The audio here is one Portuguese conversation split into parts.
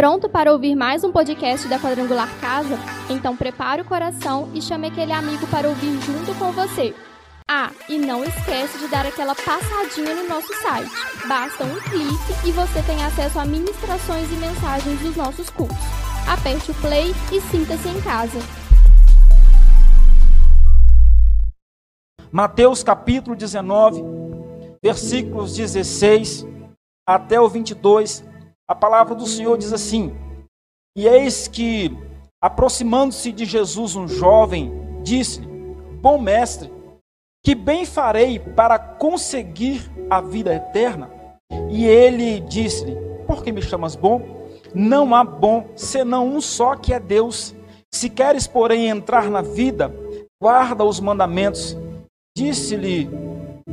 Pronto para ouvir mais um podcast da Quadrangular Casa? Então prepare o coração e chame aquele amigo para ouvir junto com você. Ah, e não esquece de dar aquela passadinha no nosso site. Basta um clique e você tem acesso a ministrações e mensagens dos nossos cursos. Aperte o play e sinta-se em casa. Mateus capítulo 19, versículos 16 até o 22, a palavra do Senhor diz assim: E eis que, aproximando-se de Jesus um jovem, disse-lhe: Bom mestre, que bem farei para conseguir a vida eterna? E ele disse-lhe: Por que me chamas bom? Não há bom senão um só que é Deus. Se queres, porém, entrar na vida, guarda os mandamentos. Disse-lhe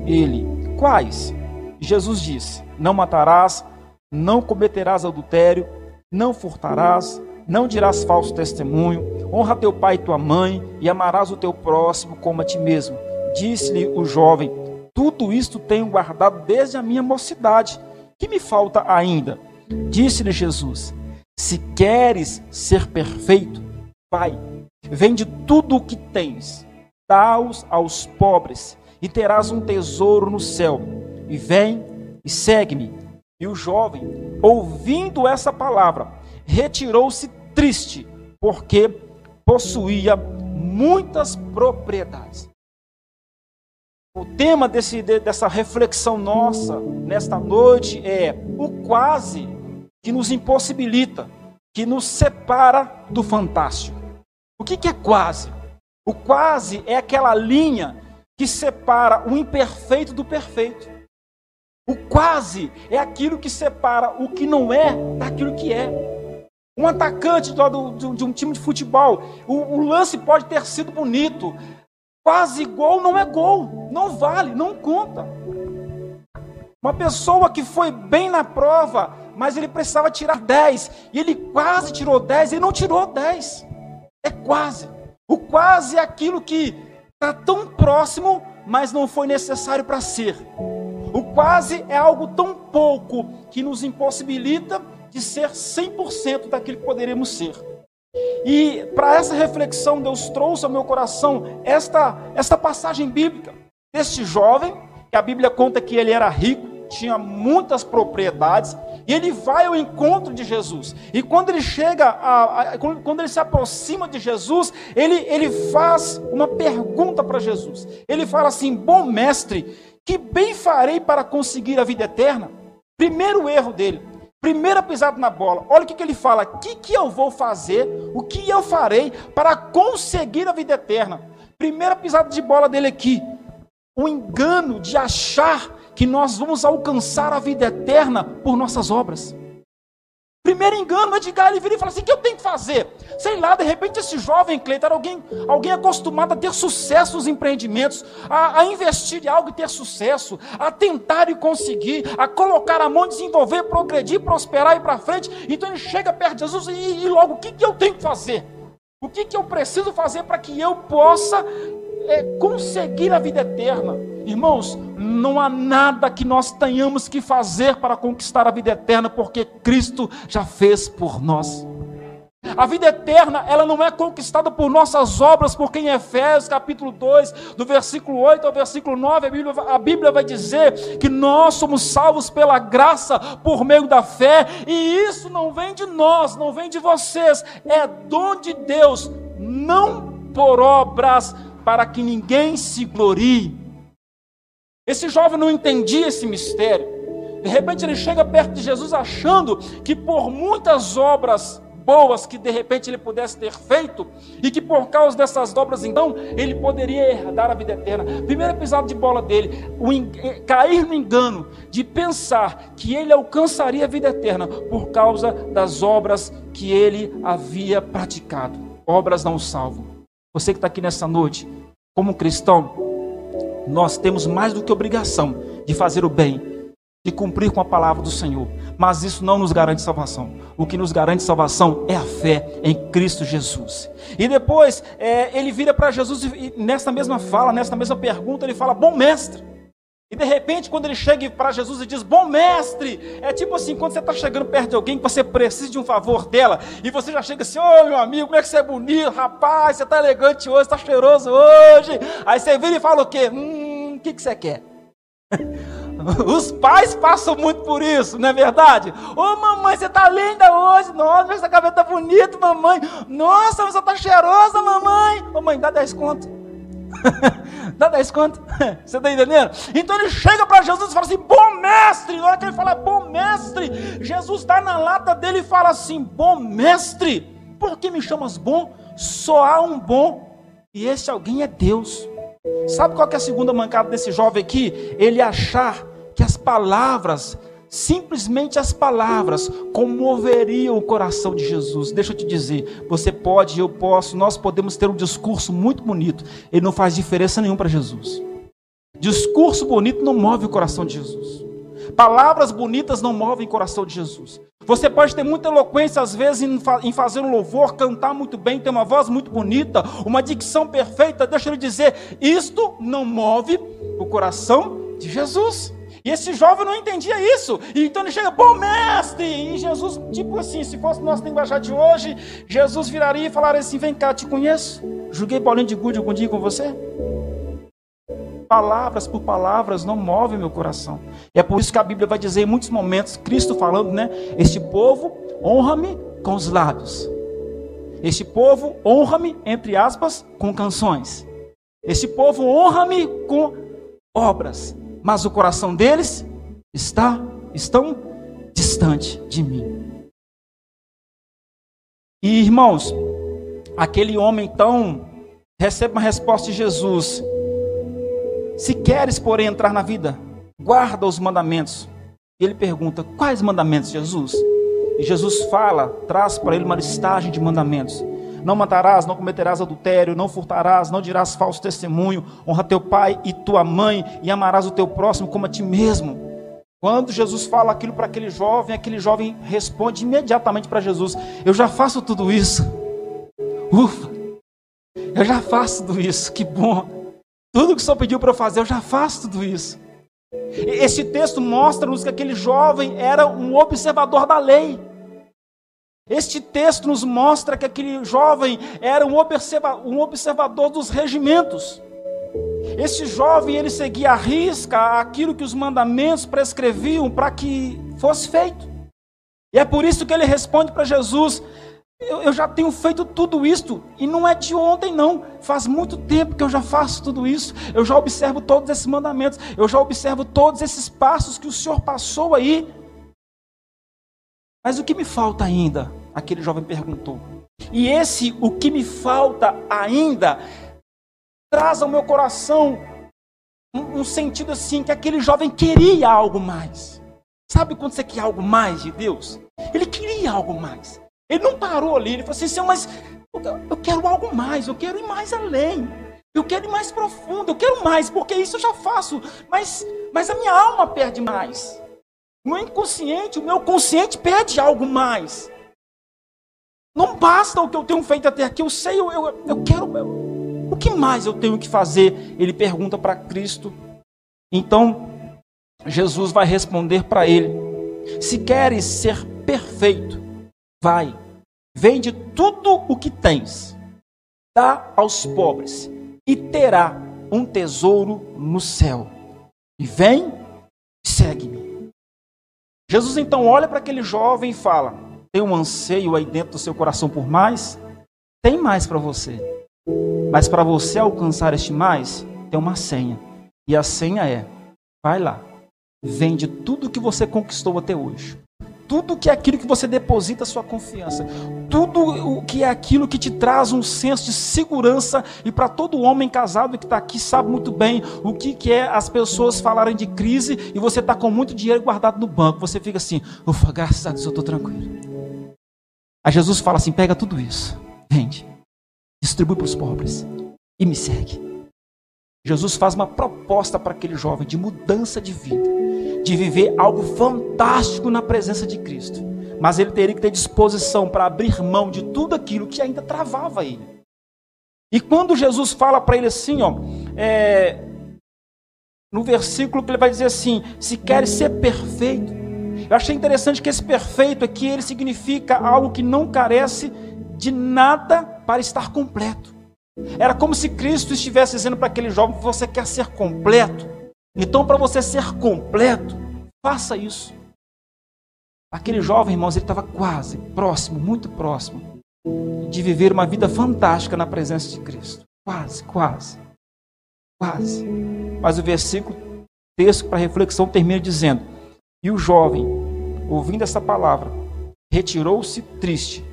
ele: Quais? Jesus disse: Não matarás, não cometerás adultério, não furtarás, não dirás falso testemunho, honra teu pai e tua mãe, e amarás o teu próximo como a ti mesmo. Disse-lhe o jovem: Tudo isto tenho guardado desde a minha mocidade. Que me falta ainda? Disse-lhe Jesus: Se queres ser perfeito, vai, vende tudo o que tens, dá-os aos pobres, e terás um tesouro no céu. E vem e segue-me. E o jovem, ouvindo essa palavra, retirou-se triste, porque possuía muitas propriedades. O tema desse, dessa reflexão nossa nesta noite é o quase que nos impossibilita, que nos separa do fantástico. O que, que é quase? O quase é aquela linha que separa o imperfeito do perfeito. O quase é aquilo que separa o que não é daquilo que é. Um atacante de um time de futebol, o, lance pode ter sido bonito, quase gol não é gol, não vale, não conta. Uma pessoa que foi bem na prova, mas ele precisava tirar 10, e ele quase tirou 10, ele não tirou 10. É quase. O quase é aquilo que está tão próximo, mas não foi necessário para ser. O quase é algo tão pouco que nos impossibilita de ser 100% daquilo que poderíamos ser. E para essa reflexão, Deus trouxe ao meu coração esta, esta passagem bíblica deste jovem, que a Bíblia conta que ele era rico, tinha muitas propriedades, e ele vai ao encontro de Jesus. E quando ele chega, a, a, quando ele se aproxima de Jesus, ele, ele faz uma pergunta para Jesus. Ele fala assim: Bom mestre, que bem farei para conseguir a vida eterna? Primeiro erro dele, primeira pisada na bola. Olha o que, que ele fala: O que, que eu vou fazer? O que eu farei para conseguir a vida eterna? Primeira pisada de bola dele aqui. O engano de achar que nós vamos alcançar a vida eterna por nossas obras. Primeiro engano, Edgar, ele vira e fala assim: o que eu tenho que fazer? Sei lá, de repente esse jovem Cleiton era alguém, alguém acostumado a ter sucesso nos empreendimentos, a, a, investir em algo e ter sucesso, a tentar e conseguir, a colocar a mão, desenvolver, progredir, prosperar e para frente. Então ele chega perto de Jesus e, e logo, o que, que eu tenho que fazer? O que, que eu preciso fazer para que eu possa é, conseguir a vida eterna. Irmãos, não há nada que nós tenhamos que fazer para conquistar a vida eterna, porque Cristo já fez por nós. A vida eterna, ela não é conquistada por nossas obras, porque em Efésios capítulo 2, do versículo 8 ao versículo 9, a Bíblia, a Bíblia vai dizer que nós somos salvos pela graça, por meio da fé, e isso não vem de nós, não vem de vocês, é dom de Deus, não por obras, para que ninguém se glorie. Esse jovem não entendia esse mistério. De repente ele chega perto de Jesus achando que por muitas obras boas que de repente ele pudesse ter feito e que por causa dessas obras então ele poderia herdar a vida eterna. Primeiro episódio de bola dele, o eh, cair no engano de pensar que ele alcançaria a vida eterna por causa das obras que ele havia praticado. Obras não salvam. Você que está aqui nessa noite, como cristão, nós temos mais do que obrigação de fazer o bem, de cumprir com a palavra do Senhor. Mas isso não nos garante salvação. O que nos garante salvação é a fé em Cristo Jesus. E depois é, ele vira para Jesus e nesta mesma fala, nesta mesma pergunta, ele fala: Bom mestre. E de repente, quando ele chega para Jesus e diz, bom mestre, é tipo assim, quando você está chegando perto de alguém que você precisa de um favor dela, e você já chega assim, ô oh, meu amigo, como é que você é bonito, rapaz, você está elegante hoje, está cheiroso hoje. Aí você vira e fala o quê? Hum, o que, que você quer? Os pais passam muito por isso, não é verdade? Ô oh, mamãe, você está linda hoje. Nossa, essa cabelo está bonito, mamãe. Nossa, você está cheirosa, mamãe. Ô oh, mãe, dá 10 conto. Dá 10 conto. Você está entendendo? Então ele chega para Jesus e fala assim: Bom mestre. Na hora que ele fala bom mestre, Jesus dá na lata dele e fala assim: Bom mestre, por que me chamas bom? Só há um bom, e esse alguém é Deus. Sabe qual é a segunda mancada desse jovem aqui? Ele achar que as palavras simplesmente as palavras comoveriam o coração de Jesus. Deixa eu te dizer, você pode, eu posso, nós podemos ter um discurso muito bonito, ele não faz diferença nenhuma para Jesus. Discurso bonito não move o coração de Jesus. Palavras bonitas não movem o coração de Jesus. Você pode ter muita eloquência, às vezes, em, fazer um louvor, cantar muito bem, ter uma voz muito bonita, uma dicção perfeita. Deixa eu lhe dizer, isto não move o coração de Jesus. E esse jovem não entendia isso. E então ele chega, bom mestre! E Jesus, tipo assim, se fosse nosso linguajar de hoje, Jesus viraria e falaria assim: vem cá, te conheço. Joguei bolinho de gude algum dia com você? Palavras por palavras não movem meu coração. E é por isso que a Bíblia vai dizer em muitos momentos, Cristo falando, né? Este povo honra-me com os lábios. Este povo honra-me, entre aspas, com canções. Este povo honra-me com obras mas o coração deles está estão distante de mim. E irmãos, aquele homem então recebe uma resposta de Jesus: Se queres, porém, entrar na vida, guarda os mandamentos. E ele pergunta: Quais mandamentos, Jesus? E Jesus fala, traz para ele uma listagem de mandamentos. Não matarás, não cometerás adultério, não furtarás, não dirás falso testemunho, honra teu pai e tua mãe, e amarás o teu próximo como a ti mesmo. Quando Jesus fala aquilo para aquele jovem, aquele jovem responde imediatamente para Jesus: Eu já faço tudo isso. Ufa, eu já faço tudo isso, que bom. Tudo que o Senhor pediu para eu fazer, eu já faço tudo isso. Esse texto mostra-nos que aquele jovem era um observador da lei. Este texto nos mostra que aquele jovem era um, observa um observador dos regimentos. Este jovem ele seguia à risca aquilo que os mandamentos prescreviam para que fosse feito. E é por isso que ele responde para Jesus: eu, eu, já tenho feito tudo isso, e não é de ontem, não. Faz muito tempo que eu já faço tudo isso. Eu já observo todos esses mandamentos, eu já observo todos esses passos que o Senhor passou aí. Mas o que me falta ainda? Aquele jovem perguntou. E esse, o que me falta ainda, traz ao meu coração um, um sentido assim, que aquele jovem queria algo mais. Sabe quando você quer algo mais de Deus? Ele queria algo mais. Ele não parou ali, ele falou assim, Senhor, mas eu quero algo mais, eu quero ir mais além. Eu quero ir mais profundo, eu quero mais, porque isso eu já faço, mas, mas a minha alma perde mais. No inconsciente, o meu consciente pede algo mais. Não basta o que eu tenho feito até aqui, eu sei, eu, eu, eu quero. Eu, o que mais eu tenho que fazer? Ele pergunta para Cristo. Então, Jesus vai responder para ele: Se queres ser perfeito, vai, vende tudo o que tens, dá aos pobres, e terá um tesouro no céu. E vem, segue-me. Jesus então olha para aquele jovem e fala: Tem um anseio aí dentro do seu coração por mais? Tem mais para você. Mas para você alcançar este mais, tem uma senha. E a senha é: vai lá, vende tudo que você conquistou até hoje tudo que é aquilo que você deposita sua confiança, tudo o que é aquilo que te traz um senso de segurança, e para todo homem casado que está aqui sabe muito bem o que, que é as pessoas falarem de crise e você está com muito dinheiro guardado no banco, você fica assim, ufa, graças a Deus eu estou tranquilo. Aí Jesus fala assim: pega tudo isso, vende, distribui para os pobres e me segue. Jesus faz uma proposta para aquele jovem de mudança de vida de viver algo fantástico na presença de Cristo. Mas ele teria que ter disposição para abrir mão de tudo aquilo que ainda travava ele. E quando Jesus fala para ele assim, ó, é, no versículo que ele vai dizer assim: se queres ser perfeito. Eu achei interessante que esse perfeito aqui ele significa algo que não carece de nada para estar completo. Era como se Cristo estivesse dizendo para aquele jovem: você quer ser completo? Então, para você ser completo, faça isso. Aquele jovem, irmãos, ele estava quase, próximo, muito próximo, de viver uma vida fantástica na presença de Cristo. Quase, quase, quase. Mas o versículo, texto para reflexão, termina dizendo: E o jovem, ouvindo essa palavra, retirou-se triste,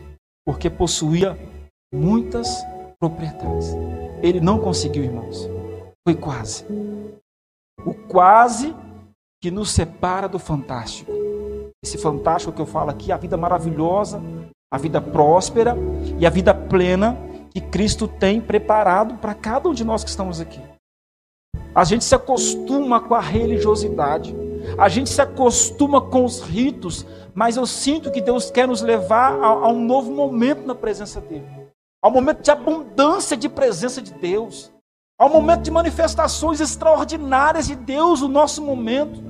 porque possuía muitas propriedades. Ele não conseguiu, irmãos. Foi quase. O quase que nos separa do fantástico. Esse fantástico que eu falo aqui, a vida maravilhosa, a vida próspera e a vida plena que Cristo tem preparado para cada um de nós que estamos aqui. A gente se acostuma com a religiosidade, a gente se acostuma com os ritos, mas eu sinto que Deus quer nos levar a, a um novo momento na presença dEle, a um momento de abundância de presença de Deus, a um momento de manifestações extraordinárias de Deus no nosso momento,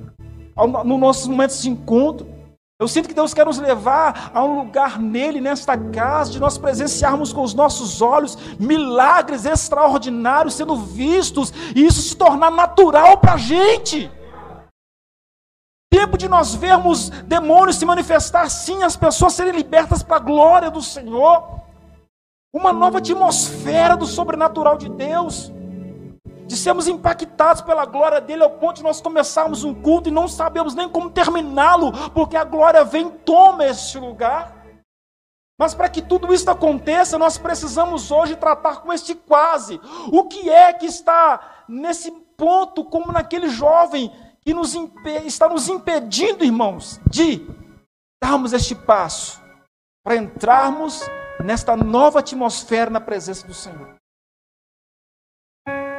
no nossos momentos de encontro. Eu sinto que Deus quer nos levar a um lugar nele, nesta casa, de nós presenciarmos com os nossos olhos milagres extraordinários sendo vistos e isso se tornar natural para a gente. Tempo de nós vermos demônios se manifestar sim, as pessoas serem libertas para a glória do Senhor. Uma nova atmosfera do sobrenatural de Deus de sermos impactados pela glória dele ao ponto de nós começarmos um culto e não sabemos nem como terminá-lo, porque a glória vem e toma este lugar. Mas para que tudo isso aconteça, nós precisamos hoje tratar com este quase. O que é que está nesse ponto, como naquele jovem que nos está nos impedindo, irmãos, de darmos este passo para entrarmos nesta nova atmosfera na presença do Senhor?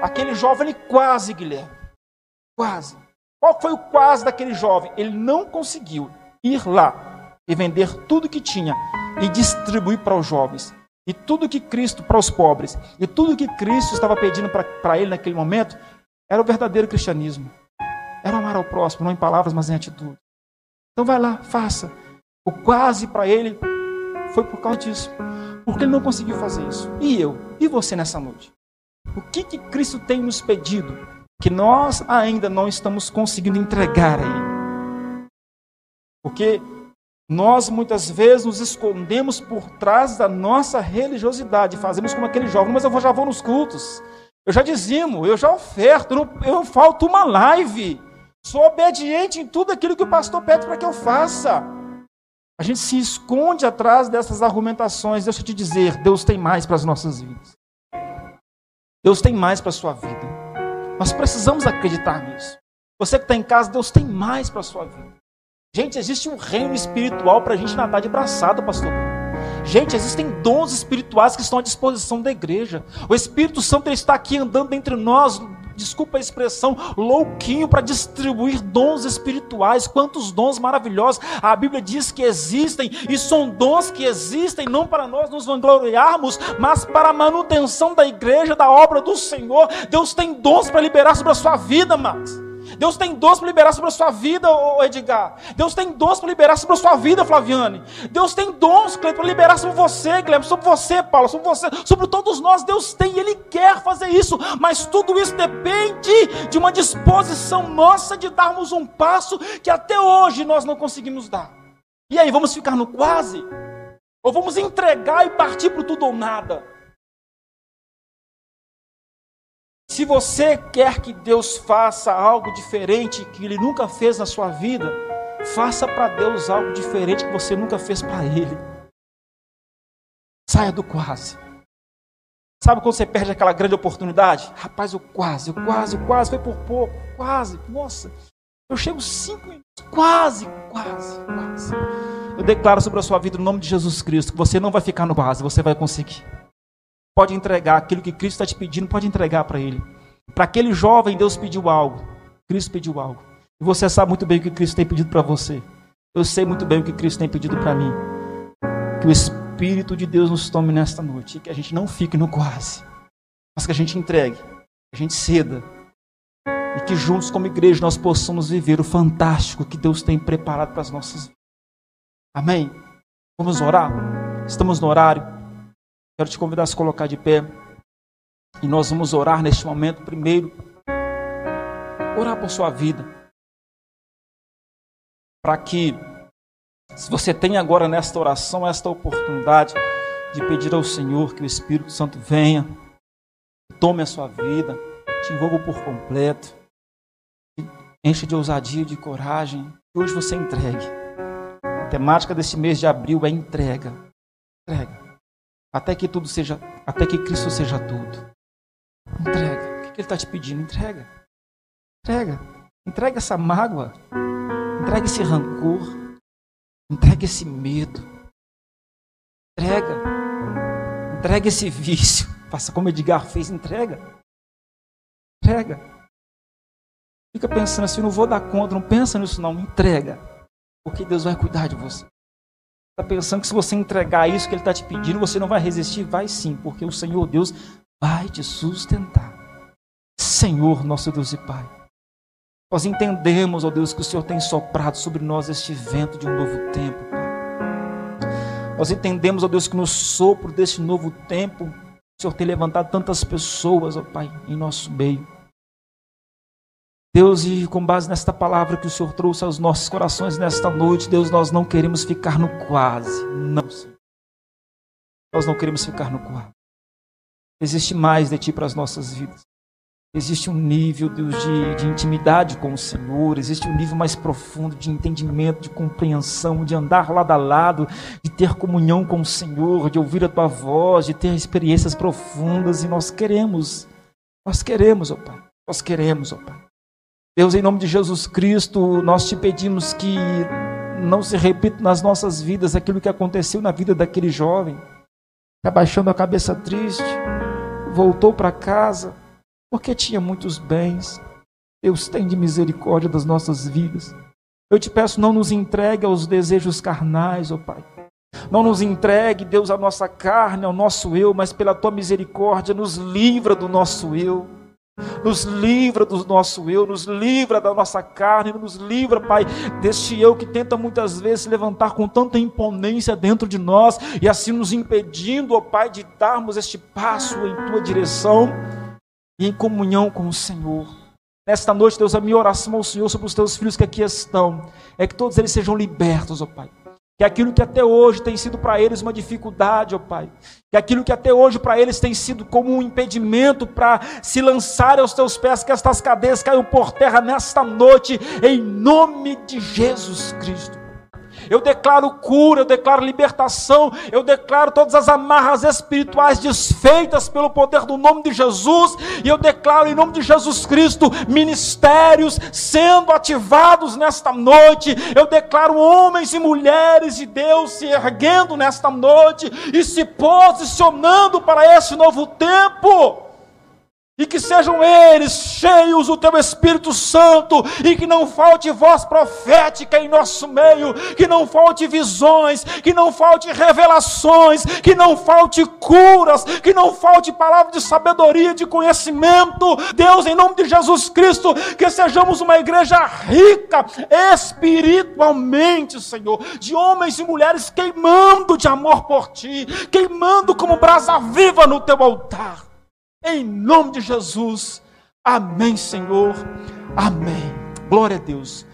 Aquele jovem, ele quase, Guilherme. Quase. Qual foi o quase daquele jovem? Ele não conseguiu ir lá e vender tudo que tinha e distribuir para os jovens. E tudo que Cristo, para os pobres, e tudo que Cristo estava pedindo para ele naquele momento, era o verdadeiro cristianismo. Era amar ao próximo, não em palavras, mas em atitude. Então vai lá, faça. O quase para ele foi por causa disso. Porque ele não conseguiu fazer isso. E eu? E você nessa noite? O que, que Cristo tem nos pedido que nós ainda não estamos conseguindo entregar a Ele? Porque nós muitas vezes nos escondemos por trás da nossa religiosidade, fazemos como aquele jovem, mas eu já vou nos cultos, eu já dizimo, eu já oferto, eu, não, eu falto uma live, sou obediente em tudo aquilo que o pastor pede para que eu faça. A gente se esconde atrás dessas argumentações. Deixa eu te dizer, Deus tem mais para as nossas vidas. Deus tem mais para a sua vida. Nós precisamos acreditar nisso. Você que está em casa, Deus tem mais para a sua vida. Gente, existe um reino espiritual para a gente nadar de braçada, pastor. Gente, existem dons espirituais que estão à disposição da igreja. O Espírito Santo está aqui andando entre nós, desculpa a expressão, louquinho para distribuir dons espirituais. Quantos dons maravilhosos! A Bíblia diz que existem, e são dons que existem não para nós nos vangloriarmos, mas para a manutenção da igreja, da obra do Senhor. Deus tem dons para liberar sobre a sua vida, Max. Deus tem dons para liberar sobre a sua vida, Edgar. Deus tem dons para liberar sobre a sua vida, Flaviane. Deus tem dons, para liberar sobre você, Guilherme, sobre você, Paulo, sobre você, sobre todos nós. Deus tem Ele quer fazer isso. Mas tudo isso depende de uma disposição nossa de darmos um passo que até hoje nós não conseguimos dar. E aí, vamos ficar no quase? Ou vamos entregar e partir para tudo ou nada? Se você quer que Deus faça algo diferente que Ele nunca fez na sua vida, faça para Deus algo diferente que você nunca fez para Ele. Saia do quase. Sabe quando você perde aquela grande oportunidade? Rapaz, eu quase, eu quase, eu quase, foi por pouco, quase. Nossa, eu chego cinco minutos, quase, quase, quase. Eu declaro sobre a sua vida, no nome de Jesus Cristo, que você não vai ficar no quase, você vai conseguir pode entregar aquilo que Cristo está te pedindo, pode entregar para Ele. Para aquele jovem, Deus pediu algo. Cristo pediu algo. E você sabe muito bem o que Cristo tem pedido para você. Eu sei muito bem o que Cristo tem pedido para mim. Que o Espírito de Deus nos tome nesta noite. E que a gente não fique no quase. Mas que a gente entregue. Que a gente ceda. E que juntos, como igreja, nós possamos viver o fantástico que Deus tem preparado para as nossas vidas. Amém? Vamos orar? Estamos no horário. Quero te convidar a se colocar de pé. E nós vamos orar neste momento primeiro. Orar por sua vida. Para que, se você tem agora nesta oração, esta oportunidade de pedir ao Senhor que o Espírito Santo venha, tome a sua vida, te envolva por completo, enche de ousadia de coragem, que hoje você entregue. A temática desse mês de abril é entrega. Entrega. Até que tudo seja, até que Cristo seja tudo. Entrega. O que Ele está te pedindo? Entrega. Entrega. Entrega essa mágoa. Entrega esse rancor. Entrega esse medo. Entrega. Entrega esse vício. Faça como Edgar fez. Entrega. Entrega. Fica pensando assim, não vou dar conta. Não pensa nisso não. Entrega. Porque Deus vai cuidar de você. Está pensando que se você entregar isso que Ele está te pedindo, você não vai resistir? Vai sim, porque o Senhor Deus vai te sustentar. Senhor, nosso Deus e Pai. Nós entendemos, ó Deus, que o Senhor tem soprado sobre nós este vento de um novo tempo, Pai. Nós entendemos, ó Deus, que no sopro deste novo tempo, o Senhor tem levantado tantas pessoas, ó Pai, em nosso meio. Deus, e com base nesta palavra que o Senhor trouxe aos nossos corações nesta noite, Deus, nós não queremos ficar no quase. Não, Senhor. Nós não queremos ficar no quase. Existe mais de Ti para as nossas vidas. Existe um nível, Deus, de, de intimidade com o Senhor, existe um nível mais profundo de entendimento, de compreensão, de andar lado a lado, de ter comunhão com o Senhor, de ouvir a Tua voz, de ter experiências profundas, e nós queremos, nós queremos, ó Pai, nós queremos, ó Pai. Deus, em nome de Jesus Cristo, nós te pedimos que não se repita nas nossas vidas aquilo que aconteceu na vida daquele jovem, abaixando a cabeça triste, voltou para casa, porque tinha muitos bens. Deus tem de misericórdia das nossas vidas. Eu te peço, não nos entregue aos desejos carnais, ó oh Pai. Não nos entregue, Deus, a nossa carne, ao nosso eu, mas pela tua misericórdia, nos livra do nosso eu. Nos livra do nosso eu, nos livra da nossa carne, nos livra, Pai, deste eu que tenta muitas vezes se levantar com tanta imponência dentro de nós e assim nos impedindo, ó Pai, de darmos este passo em tua direção e em comunhão com o Senhor. Nesta noite, Deus, a minha oração ao Senhor sobre os teus filhos que aqui estão é que todos eles sejam libertos, ó Pai que aquilo que até hoje tem sido para eles uma dificuldade, ó Pai, que aquilo que até hoje para eles tem sido como um impedimento para se lançarem aos teus pés, que estas cadeias caiam por terra nesta noite, em nome de Jesus Cristo. Eu declaro cura, eu declaro libertação, eu declaro todas as amarras espirituais desfeitas pelo poder do nome de Jesus, e eu declaro em nome de Jesus Cristo ministérios sendo ativados nesta noite. Eu declaro homens e mulheres de Deus se erguendo nesta noite e se posicionando para esse novo tempo. E que sejam eles cheios do teu Espírito Santo, e que não falte voz profética em nosso meio, que não falte visões, que não falte revelações, que não falte curas, que não falte palavra de sabedoria, de conhecimento. Deus, em nome de Jesus Cristo, que sejamos uma igreja rica espiritualmente, Senhor, de homens e mulheres queimando de amor por ti, queimando como brasa viva no teu altar. Em nome de Jesus. Amém, Senhor. Amém. Glória a Deus.